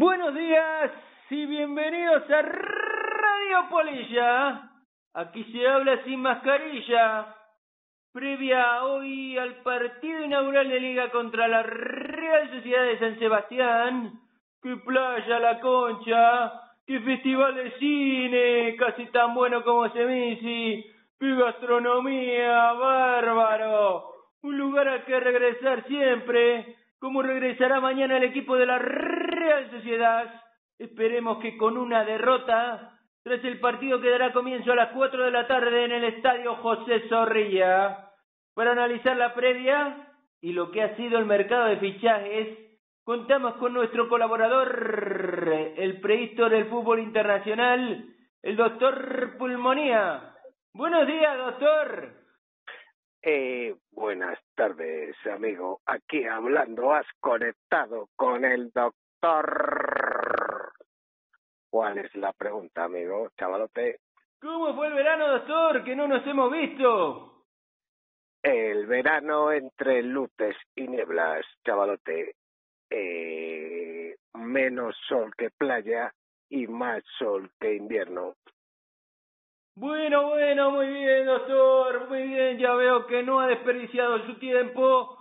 Buenos días y bienvenidos a Radio Polilla. Aquí se habla sin mascarilla. Previa hoy al partido inaugural de Liga contra la Real Sociedad de San Sebastián. ¡Qué playa la concha! ¡Qué festival de cine! Casi tan bueno como Semisi. ¡Qué gastronomía! ¡Bárbaro! Un lugar al que regresar siempre. Como regresará mañana el equipo de la Real Sociedad. Esperemos que con una derrota, tras el partido que dará comienzo a las 4 de la tarde en el estadio José Zorrilla. Para analizar la previa y lo que ha sido el mercado de fichajes, contamos con nuestro colaborador, el prehistor del fútbol internacional, el doctor Pulmonía. Buenos días, doctor. Eh, buenas tardes, amigo. Aquí hablando, has conectado con el doctor. ¿Cuál es la pregunta, amigo, chavalote? ¿Cómo fue el verano, doctor? Que no nos hemos visto. El verano entre luces y nieblas, chavalote. Eh, menos sol que playa y más sol que invierno. Bueno, bueno, muy bien, doctor, muy bien, ya veo que no ha desperdiciado su tiempo.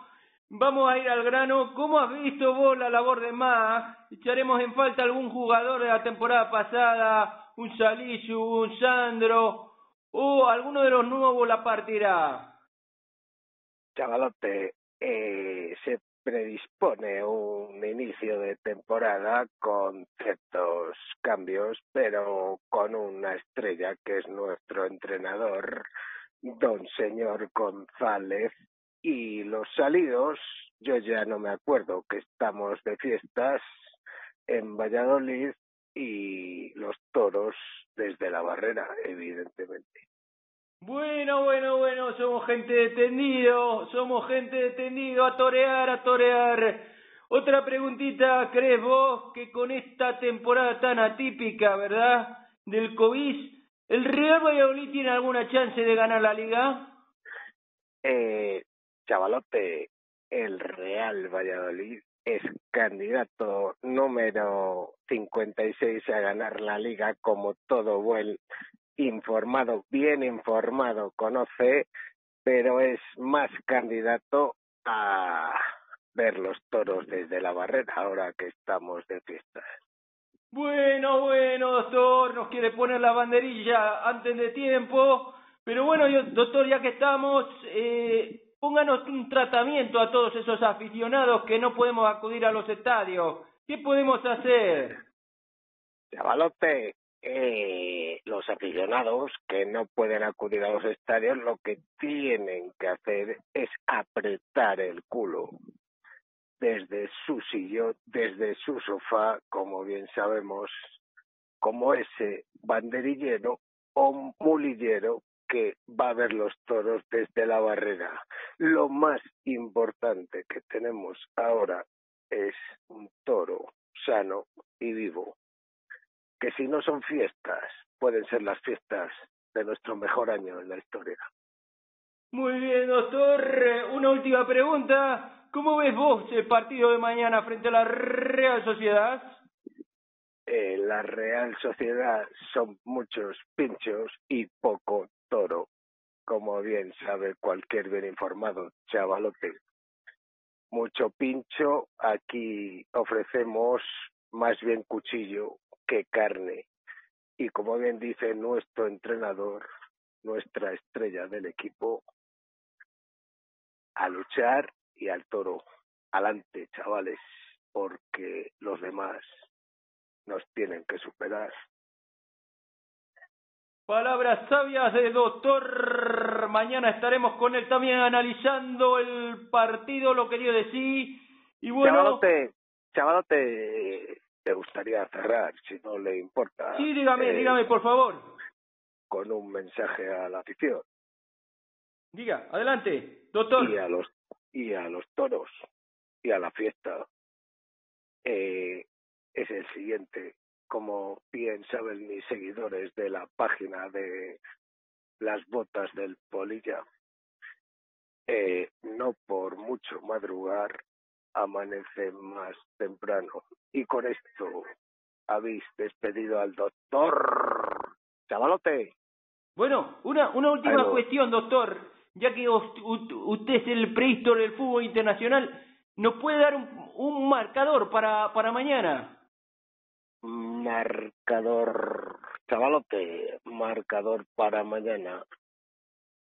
Vamos a ir al grano. ¿Cómo has visto vos la labor de Mag? ¿Echaremos en falta algún jugador de la temporada pasada? ¿Un Salisu, un Sandro? ¿O alguno de los nuevos la partirá? Chavalote, eh, se predispone un inicio de temporada con ciertos cambios, pero con una estrella que es nuestro entrenador, don señor González, y los salidos, yo ya no me acuerdo que estamos de fiestas en Valladolid y los toros desde la barrera, evidentemente. Bueno, bueno, bueno, somos gente de tendido, somos gente de tendido, a torear, a torear. Otra preguntita, ¿crees vos que con esta temporada tan atípica, verdad, del COVID, el Real Valladolid tiene alguna chance de ganar la liga? Eh, chavalote, el Real Valladolid es candidato número 56 a ganar la liga como todo buen informado, bien informado, conoce, pero es más candidato a ver los toros desde la barrera ahora que estamos de fiestas. Bueno, bueno, doctor, nos quiere poner la banderilla antes de tiempo, pero bueno, doctor, ya que estamos, eh, pónganos un tratamiento a todos esos aficionados que no podemos acudir a los estadios. ¿Qué podemos hacer? Chavalote, eh, los aficionados que no pueden acudir a los estadios lo que tienen que hacer es apretar el culo desde su sillón, desde su sofá, como bien sabemos, como ese banderillero o mulillero que va a ver los toros desde la barrera. Lo más importante que tenemos ahora es un toro sano y vivo que si no son fiestas, pueden ser las fiestas de nuestro mejor año en la historia. Muy bien, doctor. Una última pregunta. ¿Cómo ves vos el partido de mañana frente a la Real Sociedad? Eh, la Real Sociedad son muchos pinchos y poco toro, como bien sabe cualquier bien informado chavalote. Mucho pincho, aquí ofrecemos más bien cuchillo que carne. Y como bien dice nuestro entrenador, nuestra estrella del equipo, a luchar y al toro. Adelante, chavales, porque los demás nos tienen que superar. Palabras sabias de doctor. Mañana estaremos con él también analizando el partido, lo quería decir. Y bueno. Chavalote, chavalote, te gustaría cerrar, si no le importa. Sí, dígame, eh, dígame, por favor. Con un mensaje a la afición. Diga, adelante, doctor. Y a los, y a los toros y a la fiesta. Eh, es el siguiente. Como bien saben mis seguidores de la página de las botas del polilla, eh, no por mucho madrugar amanece más temprano. Y con esto habéis despedido al doctor. Chavalote. Bueno, una, una última cuestión, doctor. Ya que usted es el prehistor del fútbol internacional, ¿nos puede dar un, un marcador para, para mañana? Marcador, chavalote, marcador para mañana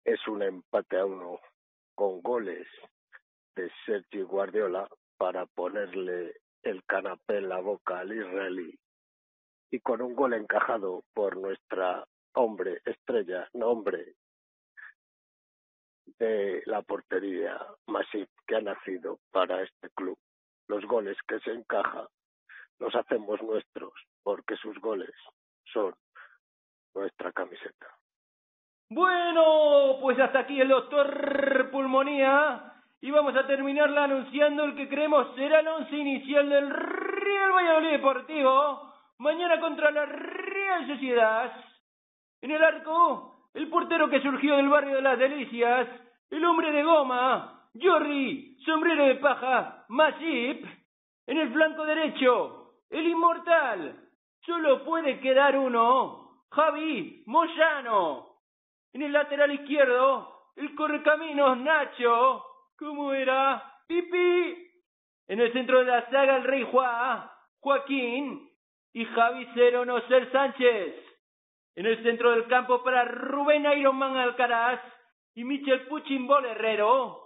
es un empate a uno con goles de Sergio Guardiola para ponerle el canapé en la boca al israelí y con un gol encajado por nuestra hombre estrella, nombre de la portería Masip que ha nacido para este club. Los goles que se encaja los hacemos nuestros porque sus goles son nuestra camiseta. Bueno, pues hasta aquí el doctor Pulmonía y vamos a terminarla anunciando el que creemos será el once inicial del Real Valladolid Deportivo mañana contra la Real Sociedad. En el arco, el portero que surgió del barrio de las Delicias, el hombre de goma, Jordi, sombrero de paja, Masip. En el flanco derecho, el inmortal, solo puede quedar uno, Javi Moyano. En el lateral izquierdo, el correcaminos Nacho. ¿Cómo era? Pipi. En el centro de la saga, el rey Juan, Joaquín y Javi Cero No Ser Sánchez. En el centro del campo para Rubén Ironman Alcaraz y Michel Puchimbol Herrero.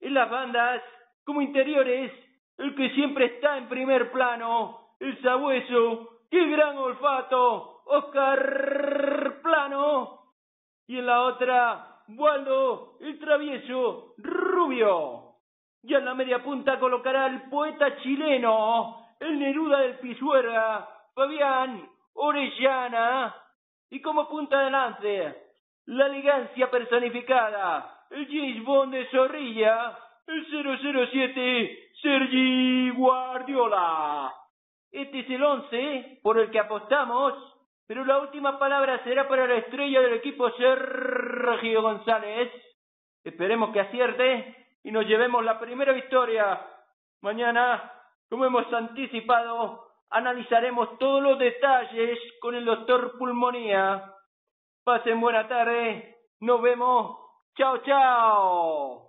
En las bandas, como interiores, el que siempre está en primer plano, el sabueso, qué gran olfato, Oscar Plano y en la otra Waldo el travieso Rubio. Y en la media punta colocará el poeta chileno, el Neruda del Pisuerga, Fabián Orellana. Y como punta de lance, la elegancia personificada, el James Bond de Zorrilla, el 007 Sergi Guardiola. Este es el once por el que apostamos pero la última palabra será para la estrella del equipo Sergio González. Esperemos que acierte y nos llevemos la primera victoria. Mañana, como hemos anticipado, analizaremos todos los detalles con el doctor Pulmonía. Pasen buena tarde. Nos vemos. Chao, chao.